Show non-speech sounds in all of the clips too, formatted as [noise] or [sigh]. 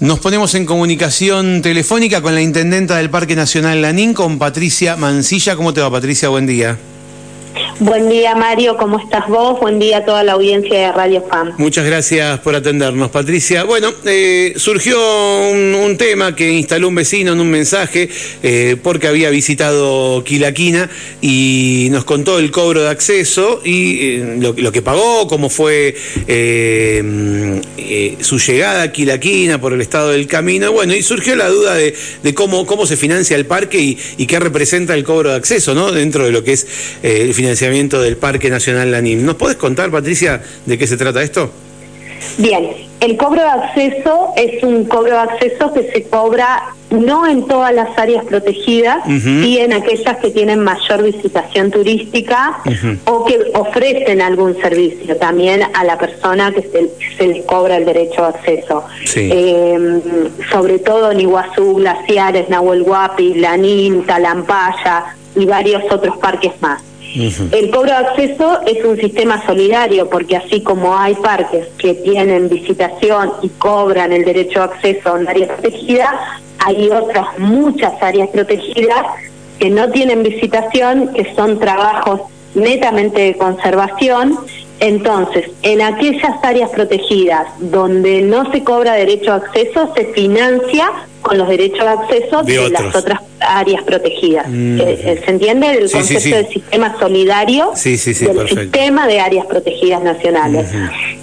Nos ponemos en comunicación telefónica con la intendenta del Parque Nacional Lanín, con Patricia Mancilla. ¿Cómo te va, Patricia? Buen día. Buen día, Mario. ¿Cómo estás vos? Buen día a toda la audiencia de Radio FAM. Muchas gracias por atendernos, Patricia. Bueno, eh, surgió un, tema que instaló un vecino en un mensaje eh, porque había visitado Quilaquina y nos contó el cobro de acceso y eh, lo, que pagó, cómo fue su llegada a Quilaquina por el estado del camino. Bueno, y surgió la duda de, cómo, cómo se financia el parque y, y, qué representa el cobro de acceso, ¿no? Dentro de lo que es el financiamiento del Parque Nacional Lanín. ¿Nos podés contar, Patricia, de qué se trata esto? Bien, el cobro de acceso es un cobro de acceso que se cobra no en todas las áreas protegidas, y en aquellas que tienen mayor visitación turística o que ofrecen algún servicio también a la persona que se, les cobra el derecho de acceso. Em, sobre todo en Iguazú, Glaciares, Nahuel Huapi, Lanín, Talampaya y varios otros parques más. El cobro de acceso es un sistema solidario porque así como hay parques que tienen visitación y cobran el derecho de acceso a un área protegida, hay otras muchas áreas protegidas que no tienen visitación, que son trabajos netamente de conservación. Entonces, en aquellas áreas protegidas donde no se cobra derecho a acceso, se financia con los derechos de acceso de, las otras áreas protegidas. Mm. Eh, eh, ¿Se entiende el concepto del sistema solidario del sistema de áreas protegidas nacionales?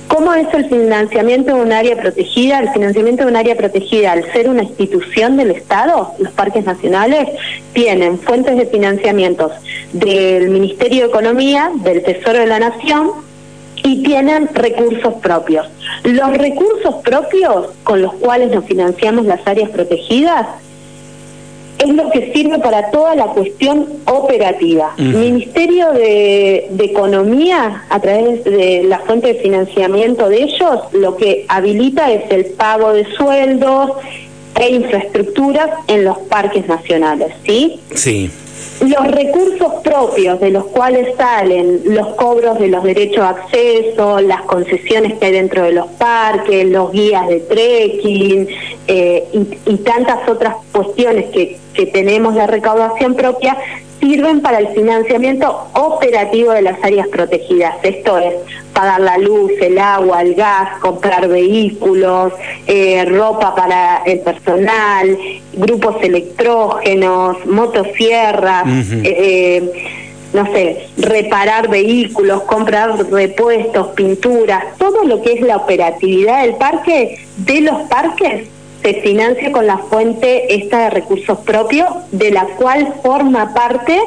¿Cómo es el financiamiento de un área protegida? El financiamiento de un área protegida, al ser una institución del Estado, los parques nacionales tienen fuentes de financiamiento del Ministerio de Economía, del Tesoro de la Nación, y tienen recursos propios. Los recursos propios con los cuales nos financiamos las áreas protegidas es lo que sirve para toda la cuestión operativa. Ministerio de, Economía, a través de la fuente de financiamiento de ellos, lo que habilita es el pago de sueldos e infraestructuras en los parques nacionales, ¿sí? Sí los recursos propios de los cuales salen los cobros de los derechos de acceso, las concesiones que hay dentro de los parques, los guías de trekking eh, y, tantas otras cuestiones que, que tenemos de recaudación propia, sirven para el financiamiento operativo de las áreas protegidas. Esto es pagar la luz, el agua, el gas, comprar vehículos, eh, ropa para el personal, grupos electrógenos, motosierras, eh, eh, no sé, reparar vehículos, comprar repuestos, pinturas, todo lo que es la operatividad del parque, de los parques, se financia con la fuente esta de recursos propios, de la cual forma parte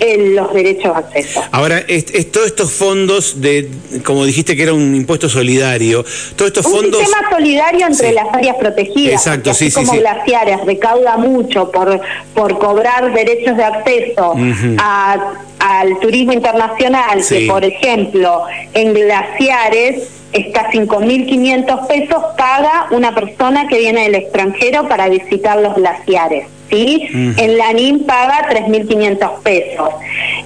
en los derechos de acceso. Ahora, es, todos estos fondos de, como dijiste que era un impuesto solidario, todos estos un fondos... Un sistema solidario entre las áreas protegidas. Exacto, sí, sí, como glaciares recauda mucho por, por cobrar derechos de acceso al turismo internacional, que por ejemplo en glaciares está 5.500 pesos paga una persona que viene del extranjero para visitar los glaciares. ¿sí? En Lanín paga 3.500 pesos.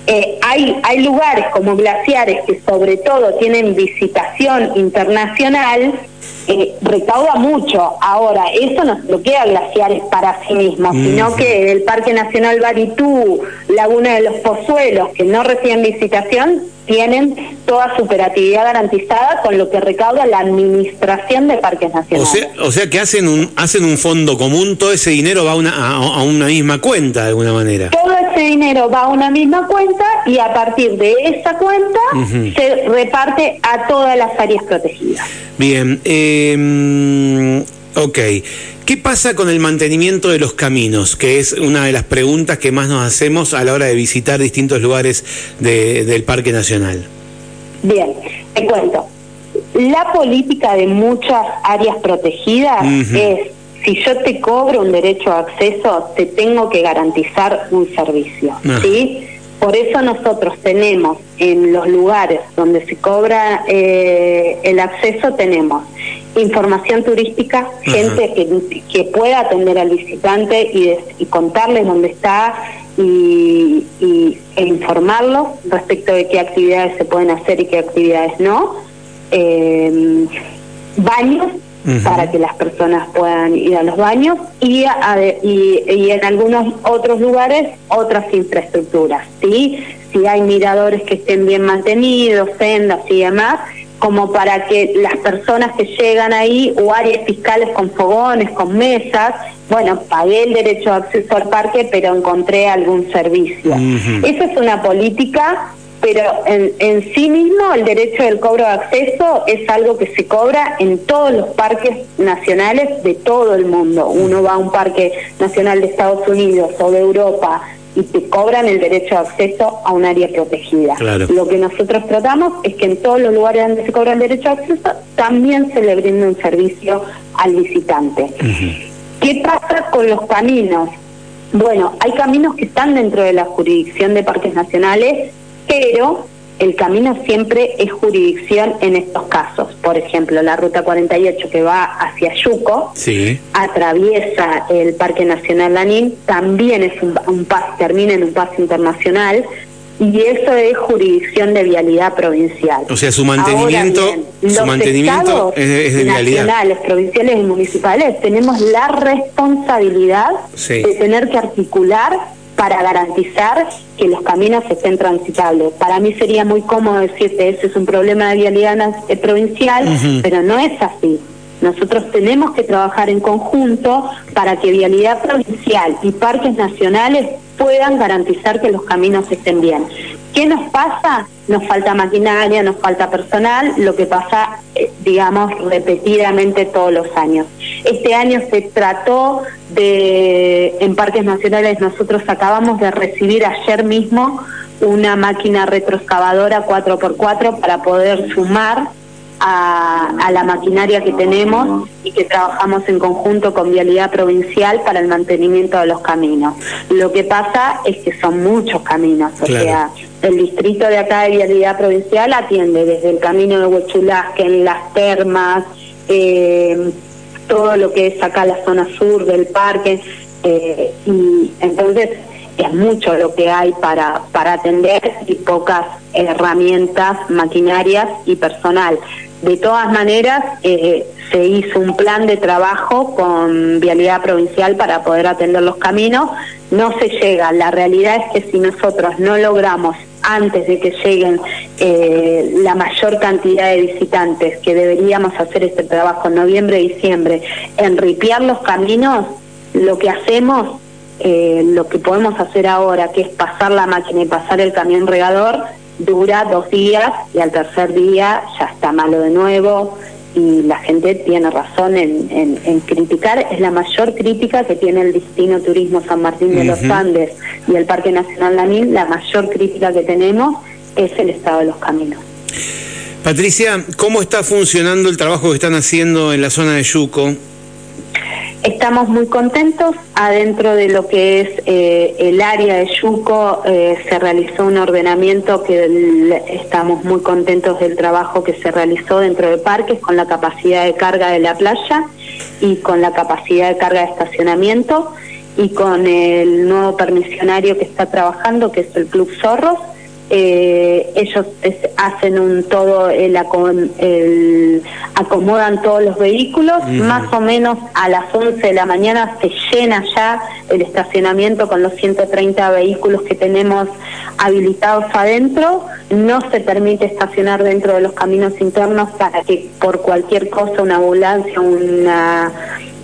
Eh, hay, hay lugares como glaciares que sobre todo tienen visitación internacional, eh, recauda mucho. Ahora, eso no queda glaciares para sí mismo, sino que el Parque Nacional Baritú, Laguna de los Pozuelos, que no reciben visitación, tienen toda su operatividad garantizada con lo que recauda la administración de parques nacionales. O sea, que hacen un hacen un fondo común, todo ese dinero va a una, a, una misma cuenta de alguna manera. Todo ese dinero va a una misma cuenta y a partir de esa cuenta se reparte a todas las áreas protegidas. Bien, eh, ok. ¿Qué pasa con el mantenimiento de los caminos? Que es una de las preguntas que más nos hacemos a la hora de visitar distintos lugares del Parque Nacional. Bien, te cuento. La política de muchas áreas protegidas es, si yo te cobro un derecho de acceso, te tengo que garantizar un servicio, ah. ¿sí? Por eso nosotros tenemos en los lugares donde se cobra eh, el acceso, tenemos información turística, gente que, pueda atender al visitante y, y contarles dónde está y, e informarlo respecto de qué actividades se pueden hacer y qué actividades no. Eh, baños para que las personas puedan ir a los baños y, y, en algunos otros lugares otras infraestructuras, ¿sí? Si hay miradores que estén bien mantenidos, sendas y demás, como para que las personas que llegan ahí o áreas fiscales con fogones, con mesas, bueno, pagué el derecho de acceso al parque, pero encontré algún servicio. Esa es una política pero en, en, sí mismo el derecho del cobro de acceso es algo que se cobra en todos los parques nacionales de todo el mundo. Uno va a un parque nacional de Estados Unidos o de Europa y te cobran el derecho de acceso a un área protegida. Lo que nosotros tratamos es que en todos los lugares donde se cobra el derecho de acceso también se le brinde un servicio al visitante. ¿Qué pasa con los caminos? Bueno, hay caminos que están dentro de la jurisdicción de parques nacionales pero el camino siempre es jurisdicción en estos casos. Por ejemplo, la ruta 48 que va hacia Yuco, atraviesa el Parque Nacional Lanín, también es un, un termina en un paso internacional y eso es jurisdicción de vialidad provincial. O sea, su mantenimiento, su mantenimiento es, de, vialidad. Nacionales, provinciales y municipales tenemos la responsabilidad de tener que articular para garantizar que los caminos estén transitables. Para mí sería muy cómodo decirte, ese es un problema de vialidad eh, provincial, pero no es así. Nosotros tenemos que trabajar en conjunto para que vialidad provincial y parques nacionales puedan garantizar que los caminos estén bien. ¿Qué nos pasa? Nos falta maquinaria, nos falta personal, lo que pasa, eh, digamos, repetidamente todos los años. Este año se trató de, en Parques Nacionales, nosotros acabamos de recibir ayer mismo una máquina retroexcavadora 4x4 para poder sumar a, la maquinaria que tenemos y que trabajamos en conjunto con Vialidad Provincial para el mantenimiento de los caminos. Lo que pasa es que son muchos caminos, o sea, el distrito de acá de Vialidad Provincial atiende desde el camino de Huechulasque, en las termas, eh, todo lo que es acá la zona sur del parque, eh, y entonces es mucho lo que hay para, para atender y pocas herramientas, maquinarias y personal. De todas maneras, eh, se hizo un plan de trabajo con Vialidad Provincial para poder atender los caminos. No se llega. La realidad es que si nosotros no logramos antes de que lleguen eh, la mayor cantidad de visitantes, que deberíamos hacer este trabajo en noviembre, diciembre, en ripiar los caminos, lo que hacemos, eh, lo que podemos hacer ahora, que es pasar la máquina y pasar el camión regador, dura dos días y al tercer día ya está malo de nuevo y la gente tiene razón en, criticar, es la mayor crítica que tiene el Destino Turismo San Martín de los Andes y el Parque Nacional Lanín, la mayor crítica que tenemos es el estado de los caminos. Patricia, ¿cómo está funcionando el trabajo que están haciendo en la zona de Yuco? Estamos muy contentos. Adentro de lo que es eh, el área de Yuco eh, se realizó un ordenamiento que estamos muy contentos del trabajo que se realizó dentro de parques con la capacidad de carga de la playa y con la capacidad de carga de estacionamiento y con el nuevo permisionario que está trabajando, que es el Club Zorros eh, ellos hacen un todo, el, el, acomodan todos los vehículos, más o menos a las 11 de la mañana se llena ya el estacionamiento con los 130 vehículos que tenemos habilitados adentro, no se permite estacionar dentro de los caminos internos para que por cualquier cosa una ambulancia, una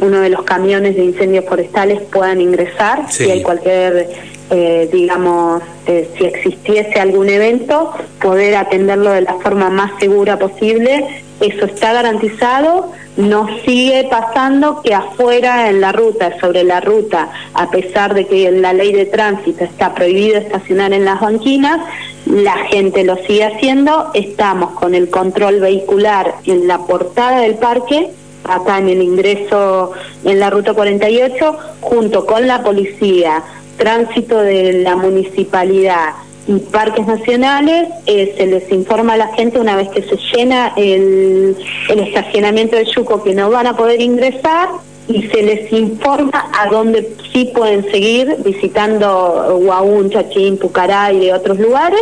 uno de los camiones de incendios forestales puedan ingresar si hay cualquier eh, digamos, eh, si existiese algún evento, poder atenderlo de la forma más segura posible. Eso está garantizado. No sigue pasando que afuera en la ruta, sobre la ruta, a pesar de que en la ley de tránsito está prohibido estacionar en las banquinas, la gente lo sigue haciendo. Estamos con el control vehicular en la portada del parque acá en el ingreso en la ruta 48, junto con la policía, tránsito de la municipalidad y parques nacionales, eh, se les informa a la gente una vez que se llena el, estacionamiento de Yuco que no van a poder ingresar y se les informa a dónde sí pueden seguir visitando Huaún, Chachín, Pucará y de otros lugares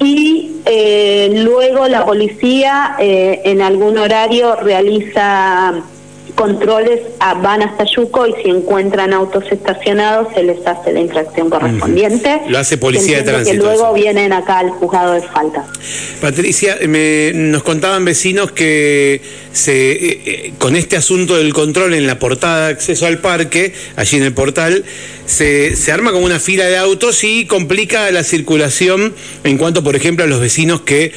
y eh, luego la policía eh, en algún horario realiza controles van hasta Yuco y si encuentran autos estacionados se les hace la infracción correspondiente. Lo hace policía de tránsito. Que luego vienen acá al juzgado de falta. Patricia, me, nos contaban vecinos que se, eh, eh, con este asunto del control en la portada de acceso al parque, allí en el portal, se, se arma como una fila de autos y complica la circulación en cuanto, por ejemplo, a los vecinos que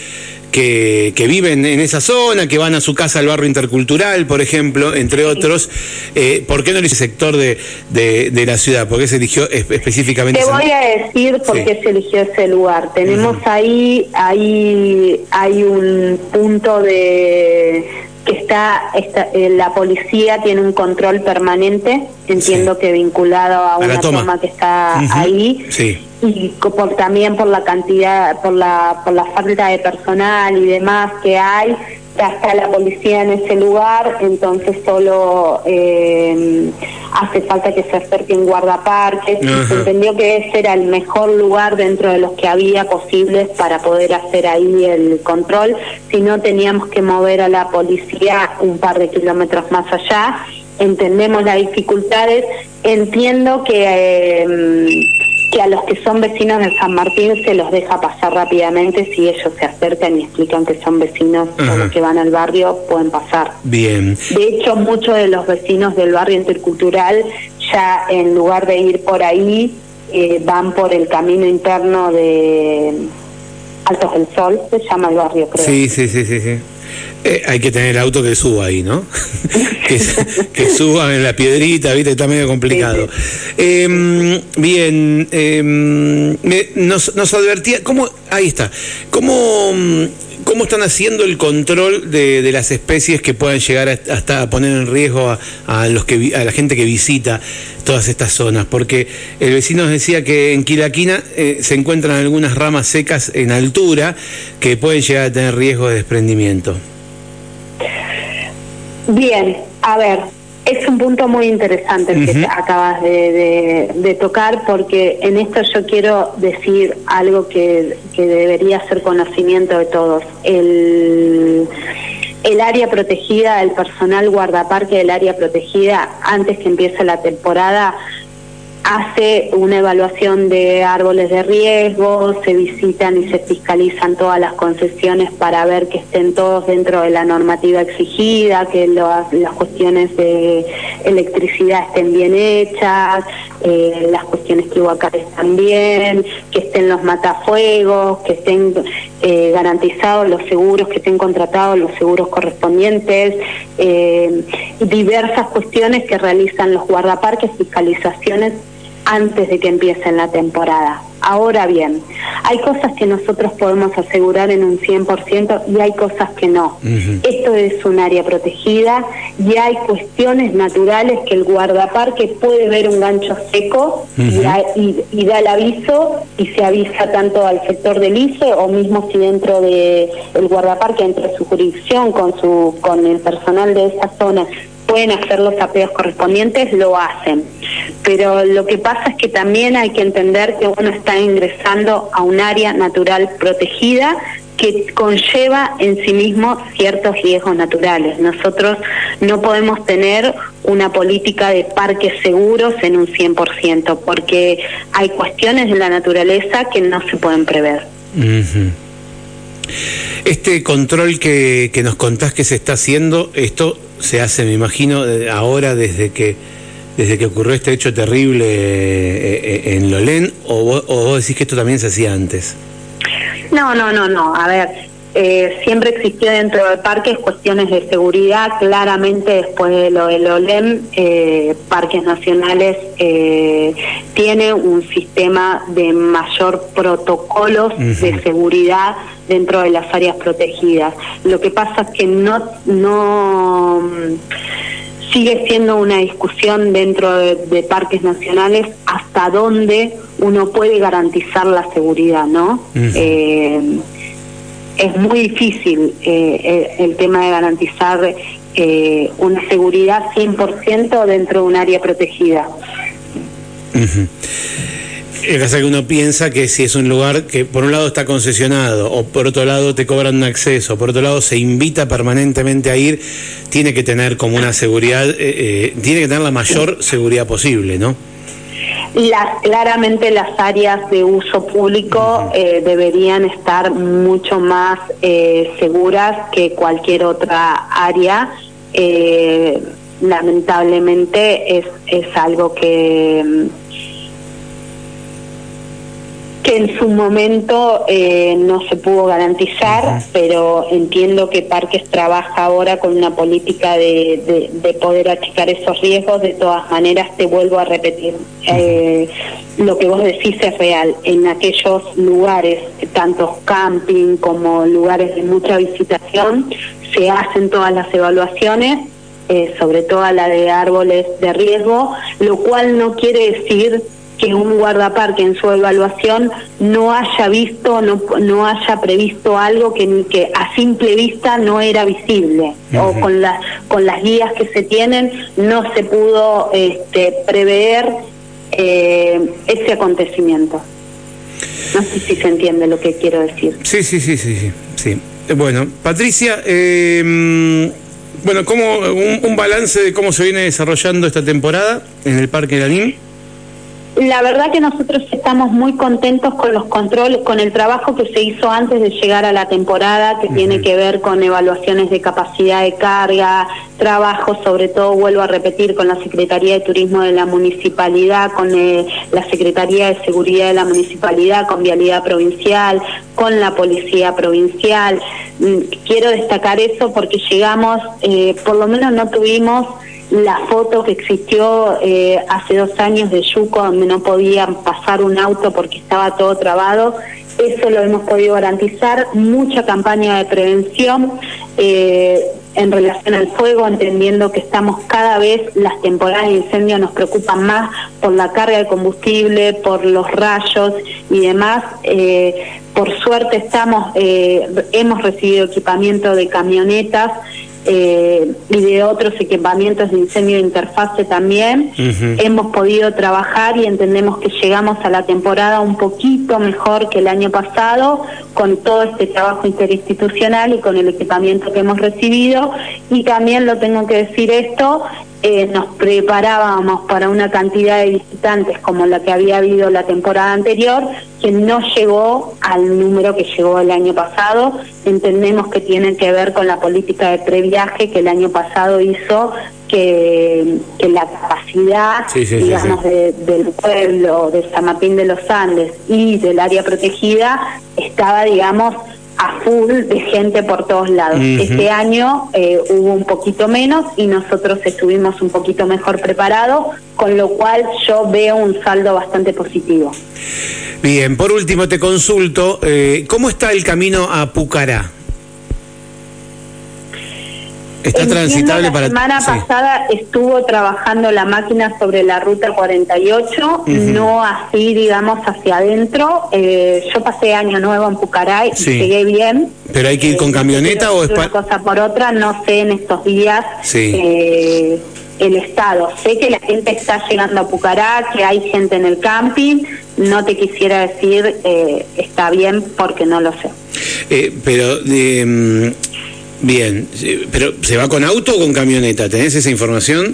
que, viven en esa zona, que van a su casa al barrio intercultural, por ejemplo, entre otros. Eh, ¿Por qué no ese sector de, de, la ciudad? ¿Por qué se eligió específicamente? Te voy a decir por qué se eligió ese lugar. Tenemos ahí, ahí hay un punto de que está, eh, la policía tiene un control permanente, entiendo que vinculado a una toma. que está ahí. Sí y por, también por la cantidad, por la, por la falta de personal y demás que hay, ya está la policía en ese lugar, entonces solo eh, hace falta que se acerque un guardaparques. Se entendió que ese era el mejor lugar dentro de los que había posibles para poder hacer ahí el control, si no teníamos que mover a la policía un par de kilómetros más allá. Entendemos las dificultades, entiendo que... Eh, que a los que son vecinos de San Martín se los deja pasar rápidamente si ellos se acercan y explican que son vecinos o los que van al barrio pueden pasar. Bien. De hecho, muchos de los vecinos del barrio intercultural ya en lugar de ir por ahí eh, van por el camino interno de Altos del Sol, se llama el barrio, creo. Sí, sí, sí, sí. sí. Eh, hay que tener el auto que suba ahí, ¿no? [laughs] que, suba en la piedrita, ¿viste? Está medio complicado. Em, bien, em, nos, nos, advertía, ¿cómo, ahí está, ¿cómo, cómo están haciendo el control de, las especies que puedan llegar hasta a poner en riesgo a, los que, a la gente que visita todas estas zonas? Porque el vecino nos decía que en Quilaquina eh, se encuentran algunas ramas secas en altura que pueden llegar a tener riesgo de desprendimiento. Bien, a ver, es un punto muy interesante el que acabas de, tocar porque en esto yo quiero decir algo que, debería ser conocimiento de todos. El, el área protegida, el personal guardaparque del área protegida, antes que empiece la temporada, hace una evaluación de árboles de riesgo, se visitan y se fiscalizan todas las concesiones para ver que estén todos dentro de la normativa exigida, que las cuestiones de electricidad estén bien hechas, eh, las cuestiones tributarias también, que estén los matafuegos, que estén eh, garantizados los seguros, que estén contratados los seguros correspondientes, eh, diversas cuestiones que realizan los guardaparques, fiscalizaciones antes de que empiece la temporada. Ahora bien, hay cosas que nosotros podemos asegurar en un 100% y hay cosas que no. Esto es un área protegida y hay cuestiones naturales que el guardaparque puede ver un gancho seco y, da, el aviso y se avisa tanto al sector del ICE o mismo si dentro del el guardaparque, entre su jurisdicción, con, su, con el personal de esa zona, pueden hacer los apeos correspondientes, lo hacen pero lo que pasa es que también hay que entender que uno está ingresando a un área natural protegida que conlleva en sí mismo ciertos riesgos naturales. Nosotros no podemos tener una política de parques seguros en un 100%, porque hay cuestiones de la naturaleza que no se pueden prever. Este control que, que nos contás que se está haciendo, esto se hace, me imagino, ahora desde que desde que ocurrió este hecho terrible eh, eh, en Lolén o vos, decís que esto también se hacía antes? No, no, no, no. A ver, eh, siempre existió dentro del parque cuestiones de seguridad. Claramente después de lo del OLEM, Parques Nacionales tiene un sistema de mayor protocolos de seguridad dentro de las áreas protegidas. Lo que pasa es que no... no sigue siendo una discusión dentro de, parques nacionales hasta dónde uno puede garantizar la seguridad, ¿no? Eh, es muy difícil eh, el, tema de garantizar eh, una seguridad 100% dentro de un área protegida. Es que uno piensa que si es un lugar que por un lado está concesionado o por otro lado te cobran un acceso, por otro lado se invita permanentemente a ir, tiene que tener como una seguridad, eh, eh, tiene que tener la mayor seguridad posible, ¿no? Las, claramente las áreas de uso público eh, deberían estar mucho más seguras que cualquier otra área. lamentablemente es, es algo que que en su momento eh, no se pudo garantizar, pero entiendo que Parques trabaja ahora con una política de, de, poder achicar esos riesgos. De todas maneras, te vuelvo a repetir, eh, lo que vos decís es real. En aquellos lugares, tanto camping como lugares de mucha visitación, se hacen todas las evaluaciones. Eh, sobre todo la de árboles de riesgo, lo cual no quiere decir que un guardaparque en su evaluación no haya visto, no, no haya previsto algo que, que a simple vista no era visible o con, las con las guías que se tienen no se pudo este, prever eh, ese acontecimiento. No sé si se entiende lo que quiero decir. Sí, sí, sí, sí, sí. Bueno, Patricia, eh, bueno, ¿cómo, un, un, balance de cómo se viene desarrollando esta temporada en el Parque Lanín. La verdad que nosotros estamos muy contentos con los controles, con el trabajo que se hizo antes de llegar a la temporada, que tiene que ver con evaluaciones de capacidad de carga, trabajo sobre todo, vuelvo a repetir, con la Secretaría de Turismo de la Municipalidad, con eh, la Secretaría de Seguridad de la Municipalidad, con Vialidad Provincial, con la Policía Provincial. Mm, quiero destacar eso porque llegamos, eh, por lo menos no tuvimos la foto que existió eh, hace dos años de Yuco, donde no podía pasar un auto porque estaba todo trabado, eso lo hemos podido garantizar. Mucha campaña de prevención eh, en relación al fuego, entendiendo que estamos cada vez, las temporadas de incendio nos preocupan más por la carga de combustible, por los rayos y demás. Eh, por suerte estamos, hemos recibido equipamiento de camionetas eh, y de otros equipamientos de incendio de interfase también. Hemos podido trabajar y entendemos que llegamos a la temporada un poquito mejor que el año pasado con todo este trabajo interinstitucional y con el equipamiento que hemos recibido. Y también lo tengo que decir esto, eh, nos preparábamos para una cantidad de visitantes como la que había habido la temporada anterior, que no llegó al número que llegó el año pasado. Entendemos que tiene que ver con la política de previaje que el año pasado hizo que, la capacidad, digamos, del pueblo de San Martín de los Andes y del área protegida estaba, digamos, a full de gente por todos lados. Este año eh, hubo un poquito menos y nosotros estuvimos un poquito mejor preparados, con lo cual yo veo un saldo bastante positivo. Bien, por último te consulto, eh, ¿cómo está el camino a Pucará? Está transitable la semana pasada estuvo trabajando la máquina sobre la ruta 48, no así, digamos, hacia adentro. Eh, yo pasé año nuevo en Pucaray y llegué bien. ¿Pero hay que ir con eh, camioneta o es Una cosa por otra, no sé en estos días eh, el estado. Sé que la gente está llegando a Pucará, que hay gente en el camping. No te quisiera decir está bien porque no lo sé. pero de Bien, pero ¿se va con auto o con camioneta? ¿Tenés esa información?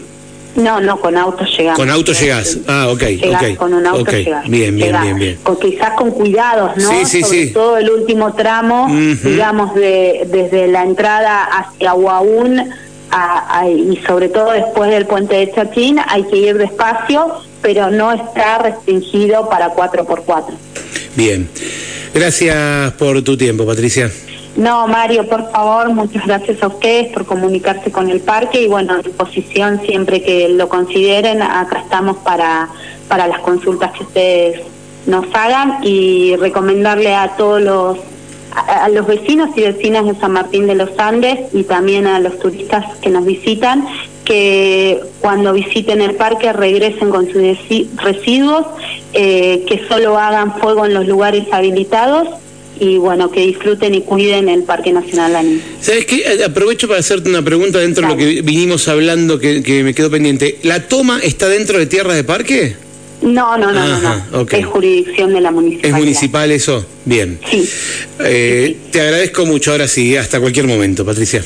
No, no, con auto llegamos. Con auto llegás. Ah, ok. okay. Con un auto okay. Bien, bien, bien, bien. Con, quizás con cuidados, ¿no? Sí, sí, Sobre todo el último tramo, digamos, de, desde la entrada hacia Huaún y sobre todo después del puente de Chachín, hay que ir despacio, pero no está restringido para 4x4. Bien. Gracias por tu tiempo, Patricia. No, Mario, por favor, muchas gracias a ustedes por comunicarse con el parque y bueno, a disposición siempre que lo consideren, acá estamos para, para las consultas que ustedes nos hagan y recomendarle a todos los a, los vecinos y vecinas de San Martín de los Andes y también a los turistas que nos visitan que cuando visiten el parque regresen con sus residuos, eh, que solo hagan fuego en los lugares habilitados y bueno, que disfruten y cuiden el Parque Nacional Lanín. ¿Sabes qué? Eh, aprovecho para hacerte una pregunta dentro de lo que vinimos hablando que, me quedó pendiente. ¿La toma está dentro de tierras de parque? No, no, no, no, no. Es jurisdicción de la municipalidad. ¿Es municipal eso? Bien. Sí. Eh, te agradezco mucho ahora sí, hasta cualquier momento, Patricia.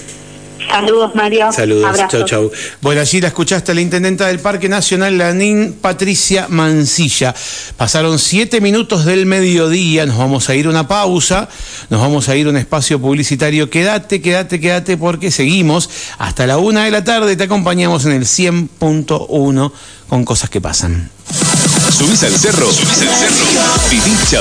Saludos, Mario. Saludos. Chau, chau. Bueno, allí la escuchaste la intendenta del Parque Nacional Lanín, Patricia Mancilla. Pasaron siete minutos del mediodía, nos vamos a ir a una pausa, nos vamos a ir a un espacio publicitario. Quédate, quédate, quédate, porque seguimos hasta la una de la tarde. Te acompañamos en el 100.1 con cosas que pasan. Subís al cerro, subís al cerro,